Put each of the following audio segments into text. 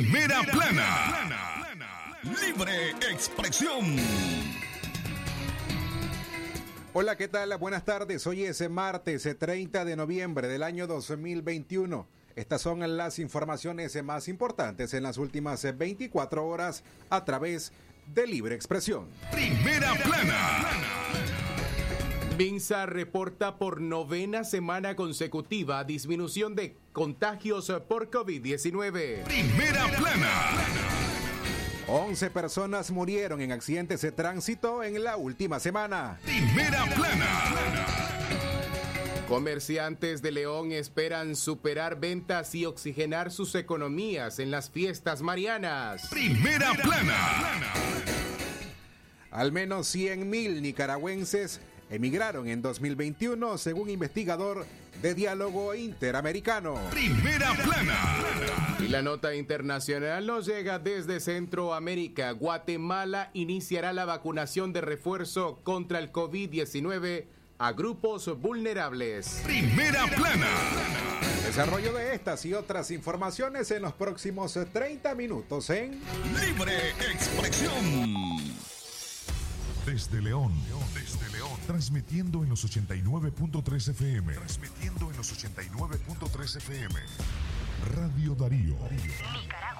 Primera plana. Libre expresión. Hola, ¿qué tal? Buenas tardes. Hoy es martes 30 de noviembre del año 2021. Estas son las informaciones más importantes en las últimas 24 horas a través de Libre Expresión. Primera plana. Minsa reporta por novena semana consecutiva disminución de contagios por COVID-19. Primera plana. 11 personas murieron en accidentes de tránsito en la última semana. Primera plana. Comerciantes de León esperan superar ventas y oxigenar sus economías en las fiestas marianas. Primera plana. Al menos 100.000 nicaragüenses emigraron en 2021, según investigador de diálogo interamericano. Primera plana. Y la nota internacional nos llega desde Centroamérica. Guatemala iniciará la vacunación de refuerzo contra el COVID-19 a grupos vulnerables. Primera plana. Desarrollo de estas y otras informaciones en los próximos 30 minutos en Libre expresión. Desde León, desde León, transmitiendo en los 89.3 FM. Transmitiendo en los 89.3 FM. Radio Darío. Nicaragua.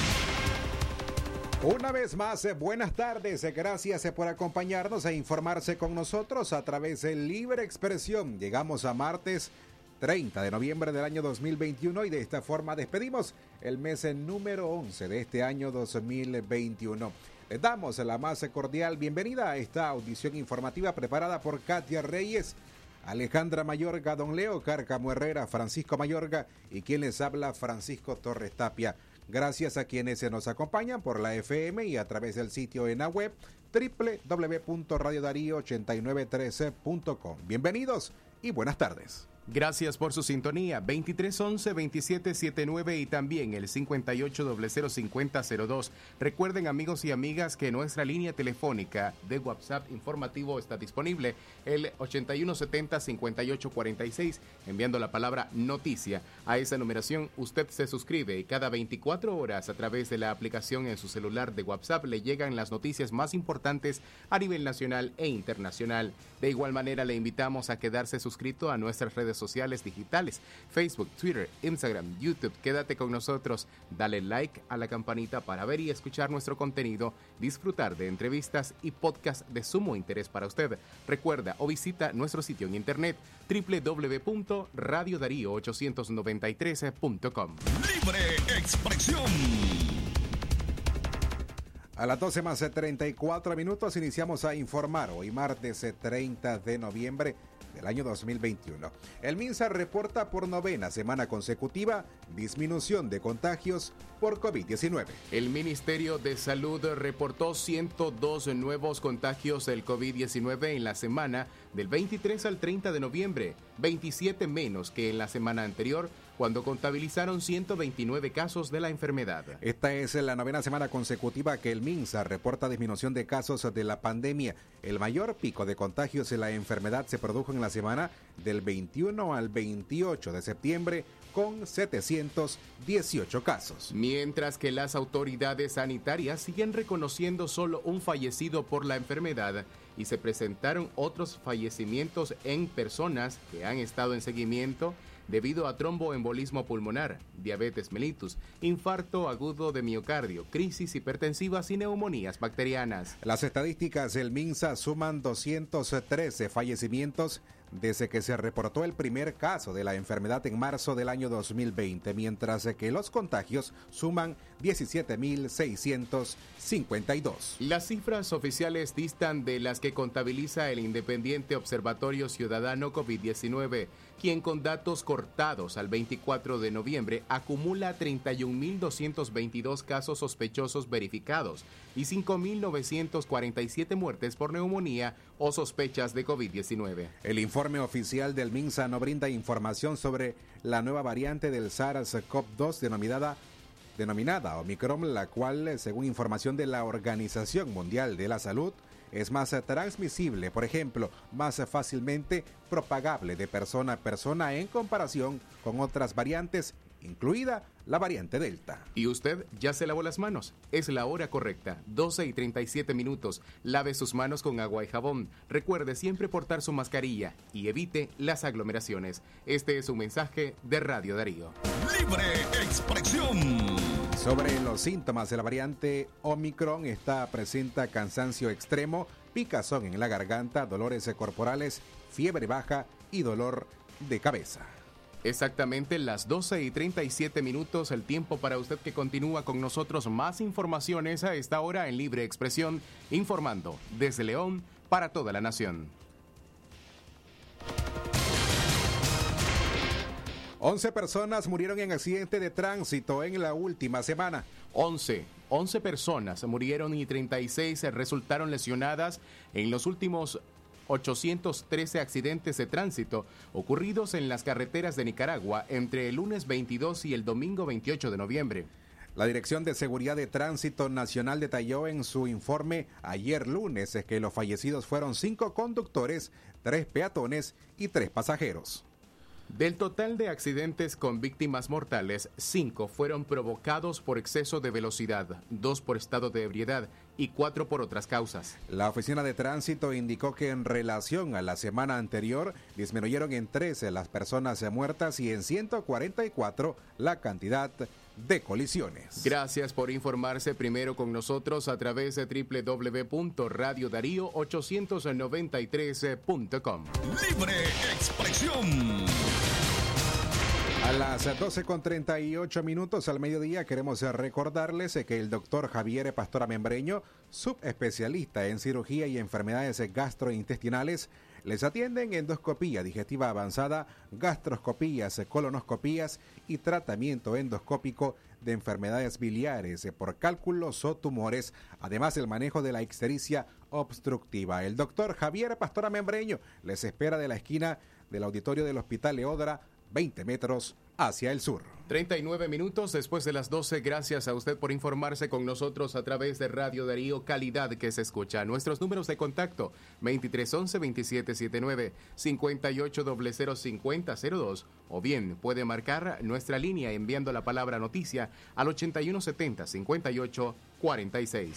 Una vez más, eh, buenas tardes. Gracias eh, por acompañarnos e informarse con nosotros a través de Libre Expresión. Llegamos a martes 30 de noviembre del año 2021 y de esta forma despedimos el mes eh, número 11 de este año 2021. Les damos la más cordial bienvenida a esta audición informativa preparada por Katia Reyes. Alejandra Mayorga, Don Leo Cárcamo Herrera, Francisco Mayorga y quien les habla Francisco Torres Tapia. Gracias a quienes se nos acompañan por la FM y a través del sitio en la web www.radiodarío8913.com. Bienvenidos y buenas tardes. Gracias por su sintonía. 2311-2779 y también el 58005002. Recuerden, amigos y amigas, que nuestra línea telefónica de WhatsApp informativo está disponible, el 8170-5846, enviando la palabra noticia. A esa numeración usted se suscribe y cada 24 horas a través de la aplicación en su celular de WhatsApp le llegan las noticias más importantes a nivel nacional e internacional. De igual manera, le invitamos a quedarse suscrito a nuestras redes sociales digitales, Facebook, Twitter, Instagram, YouTube. Quédate con nosotros, dale like a la campanita para ver y escuchar nuestro contenido, disfrutar de entrevistas y podcast de sumo interés para usted. Recuerda o visita nuestro sitio en internet www.radiodarío893.com. Libre expresión. A las 12 más de 34 minutos iniciamos a informar hoy martes eh, 30 de noviembre del año 2021. El MINSA reporta por novena semana consecutiva disminución de contagios por COVID-19. El Ministerio de Salud reportó 102 nuevos contagios del COVID-19 en la semana del 23 al 30 de noviembre, 27 menos que en la semana anterior, cuando contabilizaron 129 casos de la enfermedad. Esta es la novena semana consecutiva que el MINSA reporta disminución de casos de la pandemia. El mayor pico de contagios de la enfermedad se produjo en la semana del 21 al 28 de septiembre con 718 casos. Mientras que las autoridades sanitarias siguen reconociendo solo un fallecido por la enfermedad y se presentaron otros fallecimientos en personas que han estado en seguimiento debido a tromboembolismo pulmonar, diabetes mellitus, infarto agudo de miocardio, crisis hipertensivas y neumonías bacterianas. Las estadísticas del MINSA suman 213 fallecimientos desde que se reportó el primer caso de la enfermedad en marzo del año 2020, mientras que los contagios suman 17.652. Las cifras oficiales distan de las que contabiliza el Independiente Observatorio Ciudadano COVID-19 quien con datos cortados al 24 de noviembre acumula 31.222 casos sospechosos verificados y 5.947 muertes por neumonía o sospechas de COVID-19. El informe oficial del MINSA no brinda información sobre la nueva variante del SARS-CoV-2 denominada denominada Omicron, la cual, según información de la Organización Mundial de la Salud, es más transmisible, por ejemplo, más fácilmente propagable de persona a persona en comparación con otras variantes, incluida la variante Delta. ¿Y usted ya se lavó las manos? Es la hora correcta, 12 y 37 minutos. Lave sus manos con agua y jabón. Recuerde siempre portar su mascarilla y evite las aglomeraciones. Este es un mensaje de Radio Darío. Libre expresión. Sobre los síntomas de la variante Omicron, esta presenta cansancio extremo, picazón en la garganta, dolores corporales, fiebre baja y dolor de cabeza. Exactamente las 12 y 37 minutos, el tiempo para usted que continúa con nosotros. Más informaciones a esta hora en Libre Expresión, informando desde León para toda la nación. 11 personas murieron en accidente de tránsito en la última semana. 11. 11 personas murieron y 36 resultaron lesionadas en los últimos 813 accidentes de tránsito ocurridos en las carreteras de Nicaragua entre el lunes 22 y el domingo 28 de noviembre. La Dirección de Seguridad de Tránsito Nacional detalló en su informe ayer lunes que los fallecidos fueron cinco conductores, tres peatones y tres pasajeros. Del total de accidentes con víctimas mortales, cinco fueron provocados por exceso de velocidad, dos por estado de ebriedad y cuatro por otras causas. La Oficina de Tránsito indicó que en relación a la semana anterior disminuyeron en 13 las personas muertas y en 144 la cantidad de colisiones. Gracias por informarse primero con nosotros a través de www.radiodarío893.com. Libre expresión. A las 12.38 minutos al mediodía queremos recordarles que el doctor Javier Pastora Membreño, subespecialista en cirugía y enfermedades gastrointestinales, les atienden endoscopía digestiva avanzada, gastroscopías, colonoscopías y tratamiento endoscópico de enfermedades biliares por cálculos o tumores, además del manejo de la ixtericia obstructiva. El doctor Javier Pastora Membreño les espera de la esquina del auditorio del Hospital Leodra 20 metros hacia el sur. 39 minutos después de las 12. Gracias a usted por informarse con nosotros a través de Radio Darío Calidad que se escucha. Nuestros números de contacto 2311-2779, 5800-5002 o bien puede marcar nuestra línea enviando la palabra noticia al 8170-5846.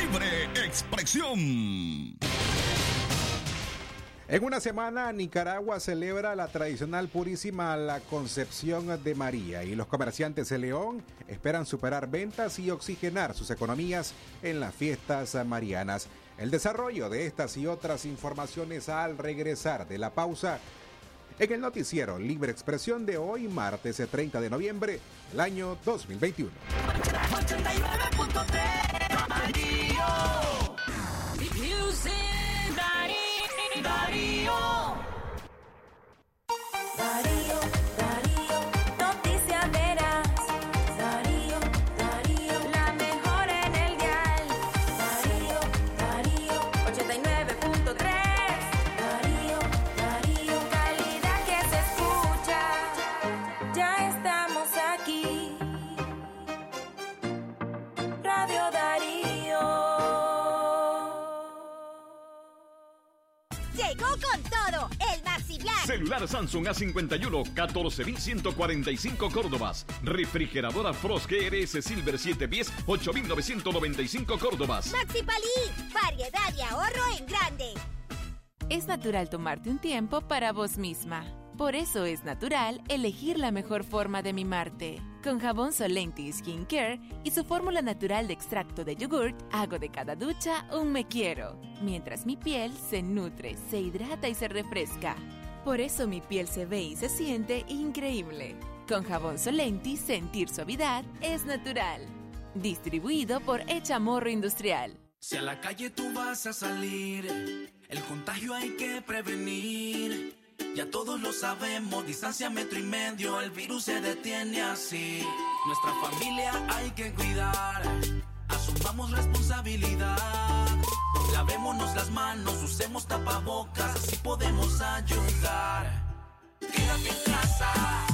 Libre expresión. En una semana, Nicaragua celebra la tradicional purísima la Concepción de María y los comerciantes de León esperan superar ventas y oxigenar sus economías en las fiestas marianas. El desarrollo de estas y otras informaciones al regresar de la pausa en el noticiero Libre Expresión de hoy, martes 30 de noviembre del año 2021. Darío. Darío, Darío, Celular Samsung A51 14.145 Córdobas. Refrigeradora Frost GRS Silver 7 pies 8.995 Córdobas. Maxi Palí, variedad y ahorro en grande. Es natural tomarte un tiempo para vos misma. Por eso es natural elegir la mejor forma de mimarte. Con jabón Solenti Skin Care y su fórmula natural de extracto de yogurt, hago de cada ducha un me quiero, mientras mi piel se nutre, se hidrata y se refresca. Por eso mi piel se ve y se siente increíble. Con jabón Solenti, sentir suavidad es natural. Distribuido por Echamorro Industrial. Si a la calle tú vas a salir, el contagio hay que prevenir. Ya todos lo sabemos, distancia metro y medio, el virus se detiene así. Nuestra familia hay que cuidar, asumamos responsabilidad. Lavémonos las manos, usemos tapabocas, así podemos ayudar. Quédate en casa.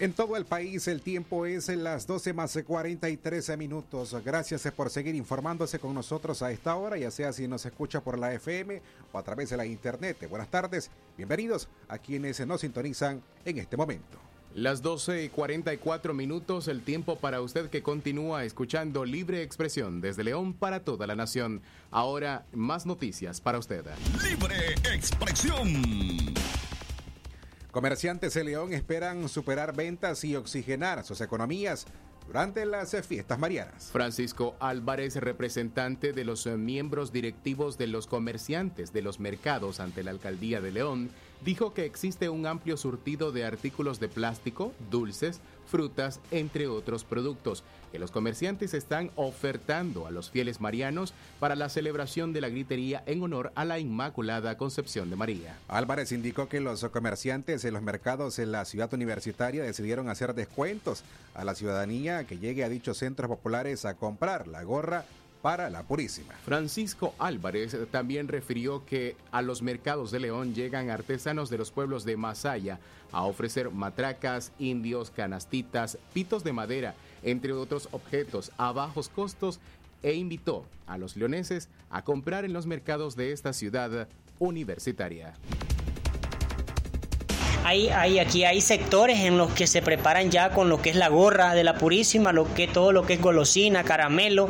En todo el país el tiempo es en las 12 más 43 minutos. Gracias por seguir informándose con nosotros a esta hora, ya sea si nos escucha por la FM o a través de la internet. Buenas tardes, bienvenidos a quienes nos sintonizan en este momento. Las 12 y 44 minutos, el tiempo para usted que continúa escuchando Libre Expresión desde León para toda la nación. Ahora, más noticias para usted. Libre expresión. Comerciantes de León esperan superar ventas y oxigenar sus economías durante las fiestas marianas. Francisco Álvarez, representante de los miembros directivos de los comerciantes de los mercados ante la alcaldía de León, dijo que existe un amplio surtido de artículos de plástico, dulces, frutas, entre otros productos, que los comerciantes están ofertando a los fieles marianos para la celebración de la gritería en honor a la Inmaculada Concepción de María. Álvarez indicó que los comerciantes en los mercados en la ciudad universitaria decidieron hacer descuentos a la ciudadanía que llegue a dichos centros populares a comprar la gorra para la Purísima. Francisco Álvarez también refirió que a los mercados de León llegan artesanos de los pueblos de Masaya a ofrecer matracas, indios, canastitas, pitos de madera, entre otros objetos a bajos costos e invitó a los leoneses a comprar en los mercados de esta ciudad universitaria. Hay, hay, aquí hay sectores en los que se preparan ya con lo que es la gorra de la Purísima, lo que todo lo que es golosina, caramelo,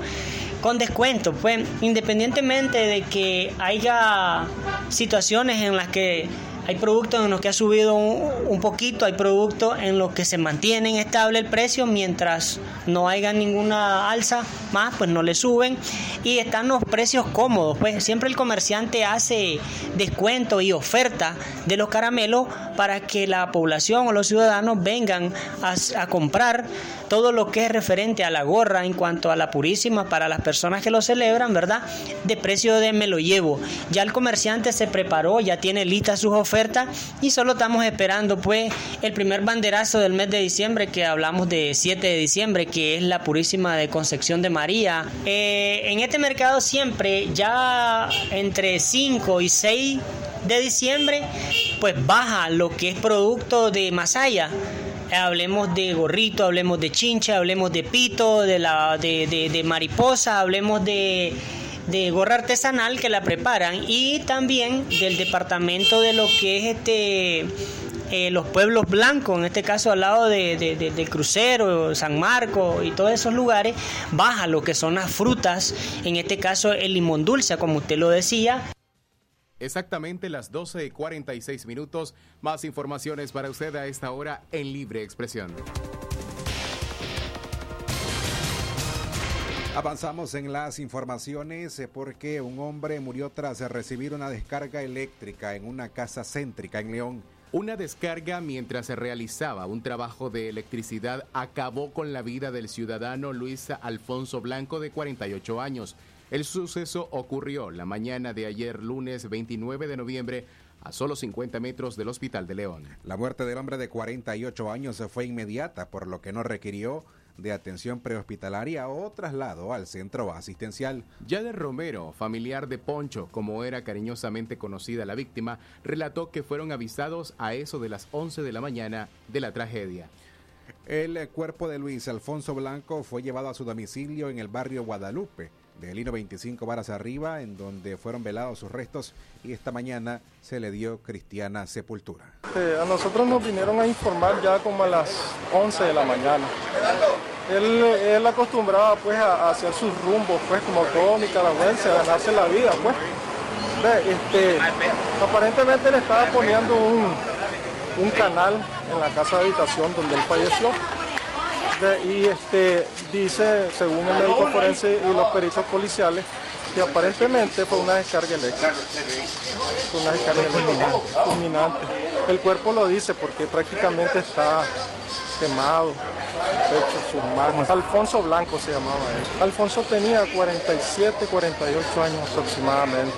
con descuento. Pues independientemente de que haya situaciones en las que hay productos en los que ha subido un, un, poquito, hay productos en los que se mantienen estable el precio mientras no haya ninguna alza más, pues no le suben y están los precios cómodos. Pues siempre el comerciante hace descuento y oferta de los caramelos para que la población o los ciudadanos vengan a, comprar todo lo que es referente a la gorra en cuanto a la purísima para las personas que lo celebran, ¿verdad? De precio de me lo llevo. Ya el comerciante se preparó, ya tiene listas sus ofertas y solo estamos esperando pues el primer banderazo del mes de diciembre que hablamos de 7 de diciembre, que es la purísima de Concepción de María. Eh, en este mercado siempre ya entre 5 y 6 de diciembre pues baja lo que es producto de Masaya. Hablemos de gorrito, hablemos de chincha, hablemos de pito, de, la, de, de, de mariposa, hablemos de, de gorra artesanal que la preparan y también del departamento de lo que es este eh, los pueblos blancos, en este caso al lado de, de, de, crucero, San Marco y todos esos lugares, baja lo que son las frutas, en este caso el limón dulce, como usted lo decía, Exactamente las 12.46 minutos. Más informaciones para usted a esta hora en Libre Expresión. Avanzamos en las informaciones eh, porque un hombre murió tras recibir una descarga eléctrica en una casa céntrica en León. Una descarga mientras se realizaba un trabajo de electricidad acabó con la vida del ciudadano Luis Alfonso Blanco de 48 años. El suceso ocurrió la mañana de ayer lunes 29 de noviembre a solo 50 metros del Hospital de León. La muerte del hombre de 48 años fue inmediata, por lo que no requirió de atención prehospitalaria o traslado al centro asistencial. Yader Romero, familiar de Poncho, como era cariñosamente conocida la víctima, relató que fueron avisados a eso de las 11 de la mañana de la tragedia. El cuerpo de Luis Alfonso Blanco fue llevado a su domicilio en el barrio Guadalupe de Lino 25 varas arriba, en donde fueron velados sus restos y esta mañana se le dio cristiana sepultura. Eh, a nosotros nos vinieron a informar ya como a las 11 de la mañana. Él, él acostumbraba pues a, hacer sus rumbos pues como todo nicaragüense, a ganarse la vida pues. Este, aparentemente le estaba poniendo un, un canal en la casa de habitación donde él falleció y este, dice, según el médico forense y los peritos policiales, que aparentemente fue una descarga eléctrica. Fue una descarga eléctrica fulminante. El cuerpo lo dice porque prácticamente está quemado, pecho, sus manos. Alfonso Blanco se llamaba él. Alfonso tenía 47, 48 años aproximadamente.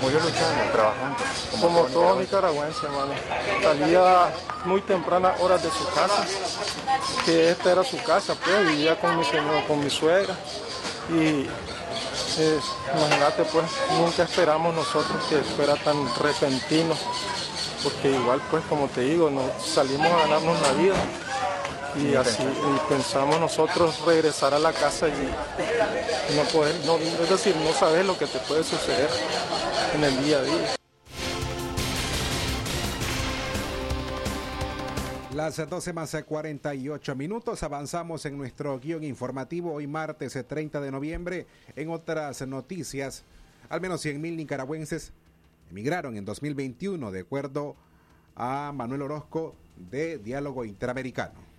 Murió luchando, trabajando. Como, como todo nicaragüense, hermano. Salía muy tempranas horas de su casa, que esta era su casa, pues, vivía con mi señor, con mi suegra. Y eh, imagínate, pues, nunca esperamos nosotros que fuera tan repentino, porque igual, pues, como te digo, nos salimos a ganarnos la vida y así y pensamos nosotros regresar a la casa y no poder, no, es decir, no sabes lo que te puede suceder en el día a día. Las 12 más 48 minutos avanzamos en nuestro guion informativo hoy martes 30 de noviembre. En otras noticias, al menos 100.000 nicaragüenses emigraron en 2021 de acuerdo a Manuel Orozco de Diálogo Interamericano.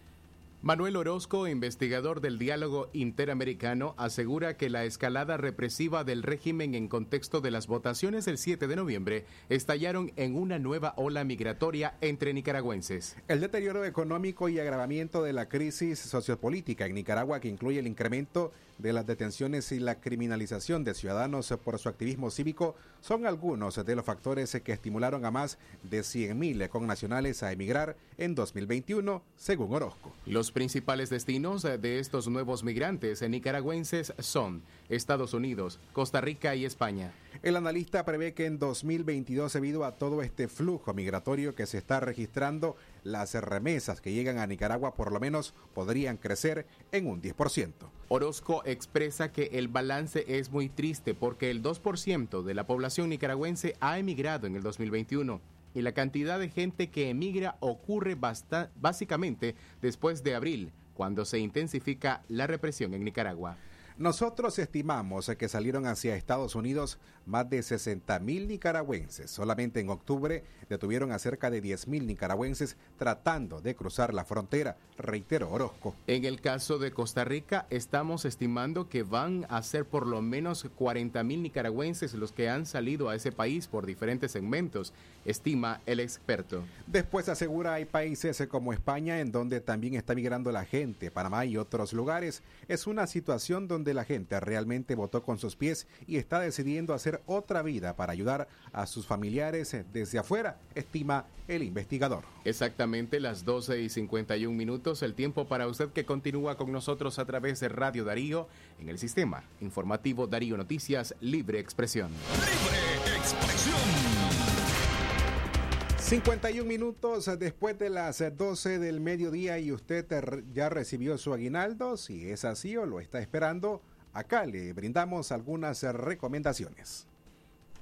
Manuel Orozco, investigador del diálogo interamericano, asegura que la escalada represiva del régimen en contexto de las votaciones del 7 de noviembre estallaron en una nueva ola migratoria entre nicaragüenses. El deterioro económico y agravamiento de la crisis sociopolítica en Nicaragua, que incluye el incremento de las detenciones y la criminalización de ciudadanos por su activismo cívico son algunos de los factores que estimularon a más de 100.000 connacionales a emigrar en 2021, según Orozco. Los principales destinos de estos nuevos migrantes nicaragüenses son Estados Unidos, Costa Rica y España. El analista prevé que en 2022, debido a todo este flujo migratorio que se está registrando, las remesas que llegan a Nicaragua por lo menos podrían crecer en un 10%. Orozco expresa que el balance es muy triste porque el 2% de la población nicaragüense ha emigrado en el 2021 y la cantidad de gente que emigra ocurre básicamente después de abril, cuando se intensifica la represión en Nicaragua. Nosotros estimamos que salieron hacia Estados Unidos más de 60 mil nicaragüenses. Solamente en octubre detuvieron a cerca de 10 mil nicaragüenses tratando de cruzar la frontera, reiteró Orozco. En el caso de Costa Rica, estamos estimando que van a ser por lo menos 40 mil nicaragüenses los que han salido a ese país por diferentes segmentos, estima el experto. Después asegura hay países como España en donde también está migrando la gente, Panamá y otros lugares. Es una situación donde la gente realmente votó con sus pies y está decidiendo hacer otra vida para ayudar a sus familiares desde afuera, estima el investigador. Exactamente las 12 y 51 minutos, el tiempo para usted que continúa con nosotros a través de Radio Darío en el sistema informativo Darío Noticias Libre Expresión. Libre 51 minutos después de las 12 del mediodía y usted ya recibió su aguinaldo, si es así o lo está esperando, acá le brindamos algunas recomendaciones.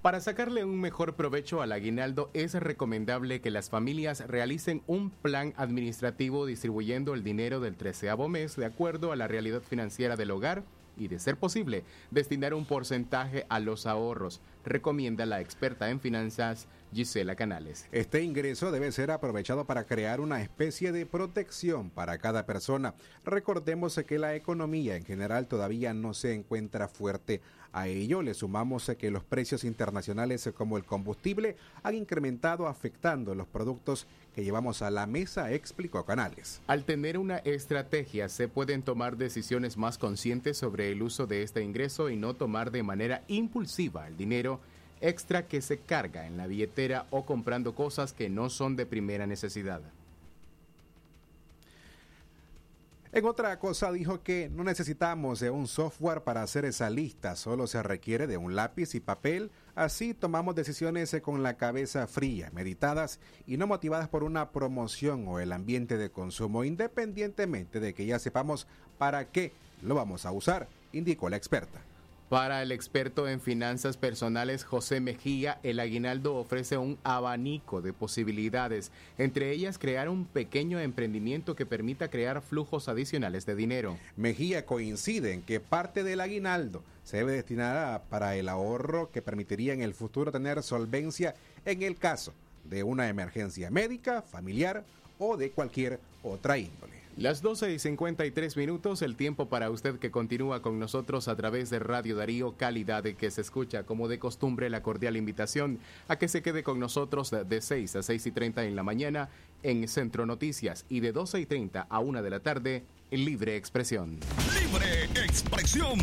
Para sacarle un mejor provecho al aguinaldo es recomendable que las familias realicen un plan administrativo distribuyendo el dinero del treceavo mes de acuerdo a la realidad financiera del hogar y, de ser posible, destinar un porcentaje a los ahorros, recomienda la experta en finanzas Gisela Canales. Este ingreso debe ser aprovechado para crear una especie de protección para cada persona. Recordemos que la economía en general todavía no se encuentra fuerte. A ello le sumamos que los precios internacionales como el combustible han incrementado afectando los productos que llevamos a la mesa, explicó Canales. Al tener una estrategia se pueden tomar decisiones más conscientes sobre el uso de este ingreso y no tomar de manera impulsiva el dinero extra que se carga en la billetera o comprando cosas que no son de primera necesidad. En otra cosa dijo que no necesitamos de un software para hacer esa lista, solo se requiere de un lápiz y papel, así tomamos decisiones con la cabeza fría, meditadas y no motivadas por una promoción o el ambiente de consumo, independientemente de que ya sepamos para qué lo vamos a usar, indicó la experta. Para el experto en finanzas personales José Mejía, el aguinaldo ofrece un abanico de posibilidades, entre ellas crear un pequeño emprendimiento que permita crear flujos adicionales de dinero. Mejía coincide en que parte del aguinaldo se debe destinar para el ahorro que permitiría en el futuro tener solvencia en el caso de una emergencia médica, familiar o de cualquier otra índole. Las 12 y 53 minutos, el tiempo para usted que continúa con nosotros a través de Radio Darío, calidad de que se escucha como de costumbre la cordial invitación a que se quede con nosotros de 6 a 6 y 30 en la mañana en Centro Noticias y de 12 y 30 a 1 de la tarde en Libre Expresión. Libre Expresión.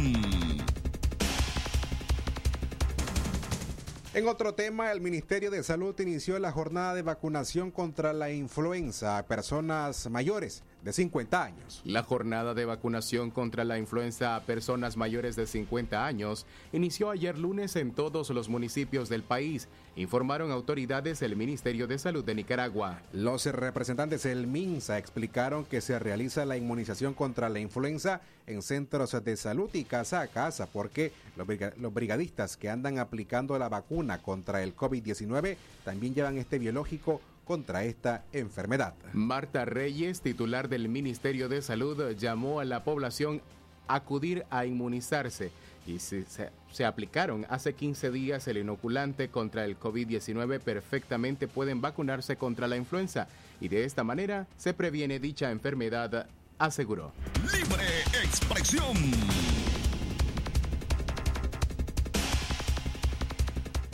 En otro tema, el Ministerio de Salud inició la jornada de vacunación contra la influenza a personas mayores de 50 años. La jornada de vacunación contra la influenza a personas mayores de 50 años inició ayer lunes en todos los municipios del país, informaron autoridades del Ministerio de Salud de Nicaragua. Los representantes del MINSA explicaron que se realiza la inmunización contra la influenza en centros de salud y casa a casa porque los, brigadistas que andan aplicando la vacuna contra el COVID-19 también llevan este biológico contra esta enfermedad. Marta Reyes, titular del Ministerio de Salud, llamó a la población a acudir a inmunizarse y se, se, se, aplicaron hace 15 días el inoculante contra el COVID-19 perfectamente pueden vacunarse contra la influenza y de esta manera se previene dicha enfermedad, aseguró. Libre expresión.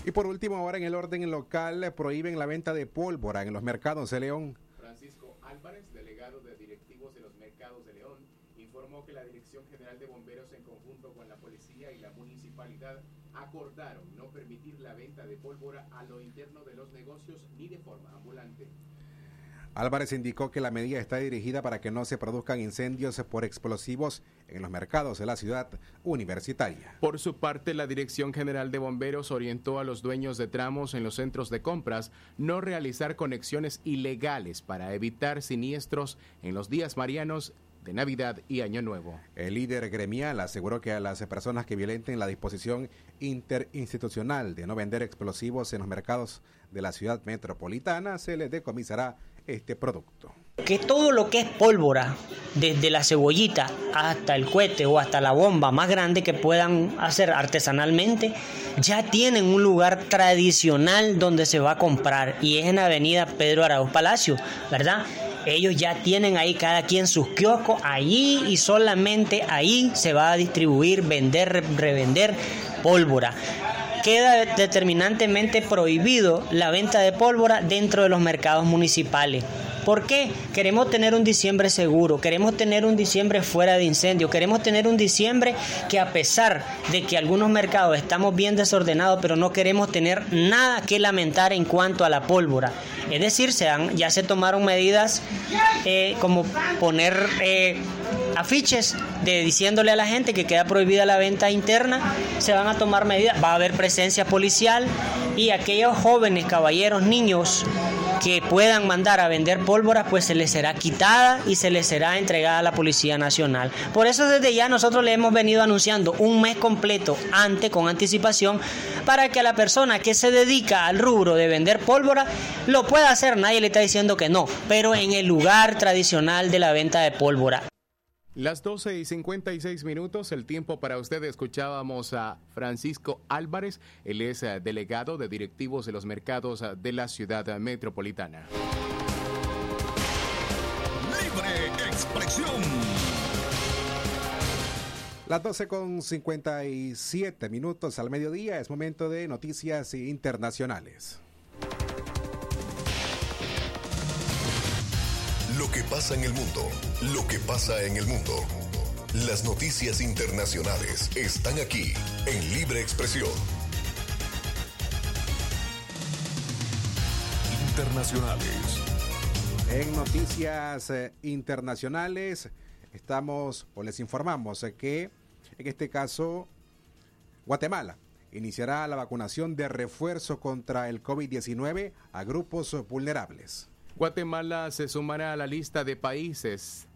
Y por último, ahora en el orden local, prohíben la venta de pólvora en los mercados de León. Francisco Álvarez, delegado de directivos de los mercados de León, informó que la Dirección General de Bomberos, en conjunto con la policía y la municipalidad, acordaron no permitir la venta de pólvora a lo interno de los negocios ni de forma ambulante. Álvarez indicó que la medida está dirigida para que no se produzcan incendios por explosivos en los mercados de la ciudad universitaria. Por su parte, la Dirección General de Bomberos orientó a los dueños de tramos en los centros de compras no realizar conexiones ilegales para evitar siniestros en los días marianos de Navidad y Año Nuevo. El líder gremial aseguró que a las personas que violenten la disposición interinstitucional de no vender explosivos en los mercados de la ciudad metropolitana se les decomisará este producto. Que todo lo que es pólvora, desde la cebollita hasta el cohete o hasta la bomba más grande que puedan hacer artesanalmente, ya tienen un lugar tradicional donde se va a comprar y es en Avenida Pedro Arauz Palacio, ¿verdad? Ellos ya tienen ahí cada quien sus kioscos, allí y solamente ahí se va a distribuir, vender, revender pólvora queda determinantemente prohibido la venta de pólvora dentro de los mercados municipales. ¿Por qué? Queremos tener un diciembre seguro, queremos tener un diciembre fuera de incendio, queremos tener un diciembre que a pesar de que algunos mercados estamos bien desordenados, pero no queremos tener nada que lamentar en cuanto a la pólvora. Es decir, ya se tomaron medidas eh, como poner eh, afiches de diciéndole a la gente que queda prohibida la venta interna, se van a tomar medidas, va a haber presencia policial y aquellos jóvenes, caballeros, niños que puedan mandar a vender pólvora, pues se les será quitada y se les será entregada a la Policía Nacional. Por eso desde ya nosotros le hemos venido anunciando un mes completo antes, con anticipación, para que a la persona que se dedica al rubro de vender pólvora lo pueda hacer. Nadie le está diciendo que no, pero en el lugar tradicional de la venta de pólvora. Las 12 y 56 minutos, el tiempo para usted. Escuchábamos a Francisco Álvarez, él es eh, delegado de directivos de los mercados eh, de la ciudad metropolitana. Libre expresión. Las 12 con 57 minutos al mediodía es momento de noticias internacionales. Lo que pasa en el mundo, lo que pasa en el mundo. Las noticias internacionales están aquí en Libre Expresión. Internacionales. En noticias eh, internacionales estamos o les informamos eh, que en este caso Guatemala iniciará la vacunación de refuerzo contra el COVID-19 a grupos vulnerables. Guatemala se sumará a la lista de países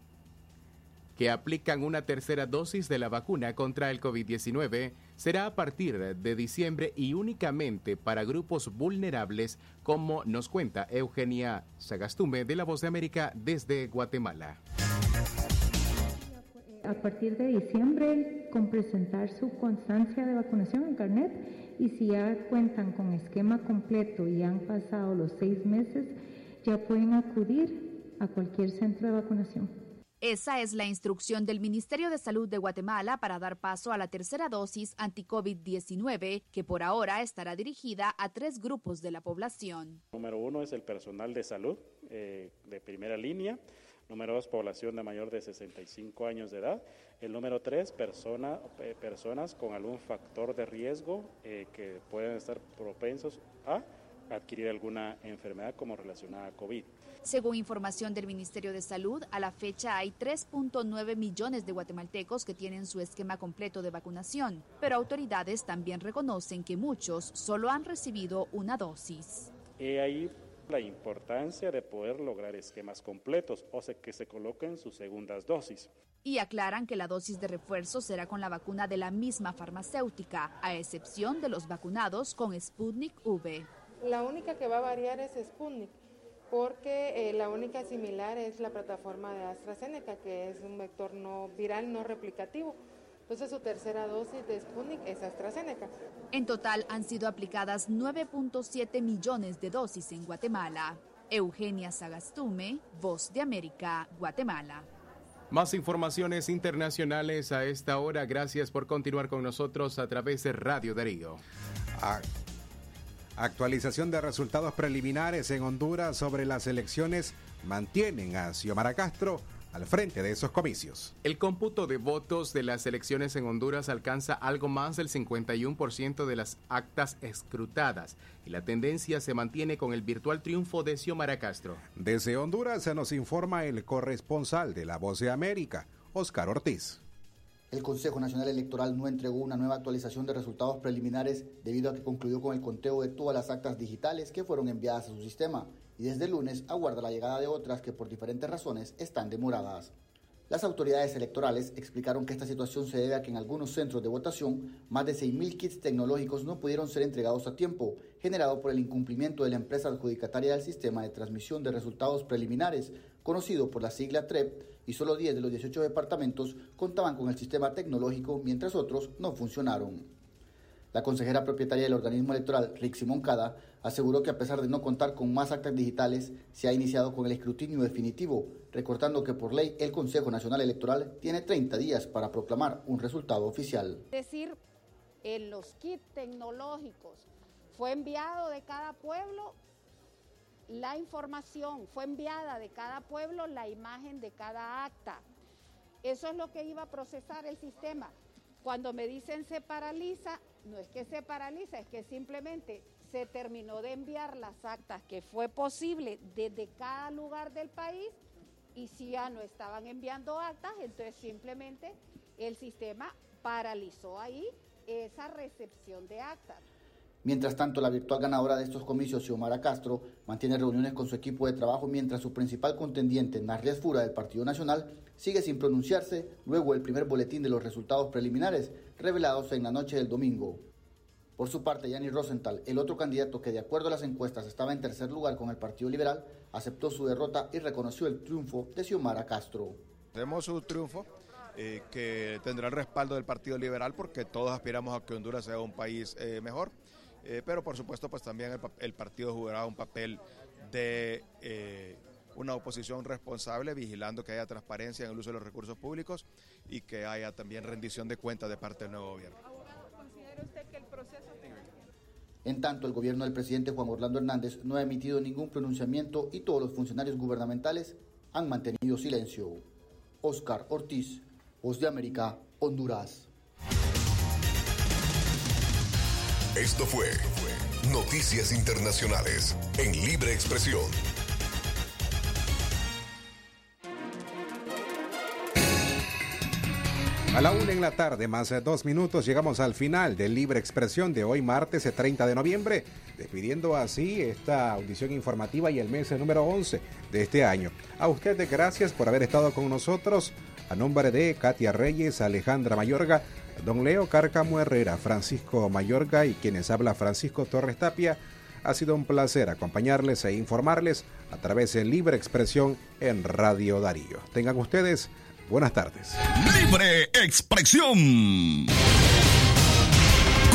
que aplican una tercera dosis de la vacuna contra el COVID-19 será a partir de diciembre y únicamente para grupos vulnerables, como nos cuenta Eugenia Sagastume de La Voz de América desde Guatemala. A partir de diciembre, con presentar su constancia de vacunación en carnet y si ya cuentan con esquema completo y han pasado los seis meses, ya pueden acudir a cualquier centro de vacunación. Esa es la instrucción del Ministerio de Salud de Guatemala para dar paso a la tercera dosis anti-COVID-19, que por ahora estará dirigida a tres grupos de la población. Número uno es el personal de salud eh, de primera línea. Número dos, población de mayor de 65 años de edad. El número tres, persona, eh, personas con algún factor de riesgo eh, que pueden estar propensos a adquirir alguna enfermedad como relacionada a COVID. Según información del Ministerio de Salud, a la fecha hay 3.9 millones de guatemaltecos que tienen su esquema completo de vacunación, pero autoridades también reconocen que muchos solo han recibido una dosis. He ahí la importancia de poder lograr esquemas completos, o sea, que se coloquen sus segundas dosis. Y aclaran que la dosis de refuerzo será con la vacuna de la misma farmacéutica, a excepción de los vacunados con Sputnik V. La única que va a variar es Sputnik, porque eh, la única similar es la plataforma de AstraZeneca, que es un vector no viral no replicativo. Entonces su tercera dosis de Sputnik es AstraZeneca. En total han sido aplicadas 9.7 millones de dosis en Guatemala. Eugenia Sagastume, Voz de América, Guatemala. Más informaciones internacionales a esta hora. Gracias por continuar con nosotros a través de Radio Darío. Ah. Actualización de resultados preliminares en Honduras sobre las elecciones mantienen a Xiomara Castro al frente de esos comicios. El cómputo de votos de las elecciones en Honduras alcanza algo más del 51% de las actas escrutadas y la tendencia se mantiene con el virtual triunfo de Xiomara Castro. Desde Honduras se nos informa el corresponsal de La Voz de América, Oscar Ortiz. El Consejo Nacional Electoral no entregó una nueva actualización de resultados preliminares debido a que concluyó con el conteo de todas las actas digitales que fueron enviadas a su sistema y desde el lunes aguarda la llegada de otras que por diferentes razones están demoradas. Las autoridades electorales explicaron que esta situación se debe a que en algunos centros de votación más de 6.000 kits tecnológicos no pudieron ser entregados a tiempo, generado por el incumplimiento de la empresa adjudicataria del sistema de transmisión de resultados preliminares, conocido por la sigla TREP, y solo 10 de los 18 departamentos contaban con el sistema tecnológico, mientras otros no funcionaron. La consejera propietaria del organismo electoral, Rixi Moncada, aseguró que a pesar de no contar con más actas digitales, se ha iniciado con el escrutinio definitivo, recordando que por ley el Consejo Nacional Electoral tiene 30 días para proclamar un resultado oficial. Es decir, en los kits tecnológicos fue enviado de cada pueblo la información, fue enviada de cada pueblo la imagen de cada acta. Eso es lo que iba a procesar el sistema. Cuando me dicen se paraliza, no es que se paraliza, es que simplemente se terminó de enviar las actas que fue posible desde cada lugar del país y si ya no estaban enviando actas, entonces simplemente el sistema paralizó ahí esa recepción de actas. Mientras tanto, la virtual ganadora de estos comicios, Xiomara Castro, mantiene reuniones con su equipo de trabajo mientras su principal contendiente, Narles Fura del Partido Nacional, sigue sin pronunciarse luego el primer boletín de los resultados preliminares revelados en la noche del domingo. Por su parte, Yanni Rosenthal, el otro candidato que de acuerdo a las encuestas estaba en tercer lugar con el Partido Liberal, aceptó su derrota y reconoció el triunfo de Xiomara Castro. Tenemos un triunfo eh, que tendrá el respaldo del Partido Liberal porque todos aspiramos a que Honduras sea un país eh, mejor. Eh, pero por supuesto pues también el, el partido jugará un papel de eh, una oposición responsable, vigilando que haya transparencia en el uso de los recursos públicos y que haya también rendición de cuentas de parte del nuevo gobierno. ¿Considera usted que el proceso... En tanto, el gobierno del presidente Juan Orlando Hernández no ha emitido ningún pronunciamiento y todos los funcionarios gubernamentales han mantenido silencio. Oscar Ortiz, Voz de América, Honduras. Esto fue Noticias Internacionales en Libre Expresión. A la una en la tarde, más de dos minutos, llegamos al final de Libre Expresión de hoy, martes 30 de noviembre, despidiendo así esta audición informativa y el mes número 11 de este año. A ustedes gracias por haber estado con nosotros. A nombre de Katia Reyes, Alejandra Mayorga, don Leo Cárcamo Herrera, Francisco Mayorga y quienes habla Francisco Torres Tapia, ha sido un placer acompañarles e informarles a través de Libre Expresión en Radio Darío. Tengan ustedes buenas tardes. Libre Expresión.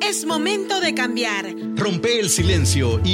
Es momento de cambiar. Rompe el silencio y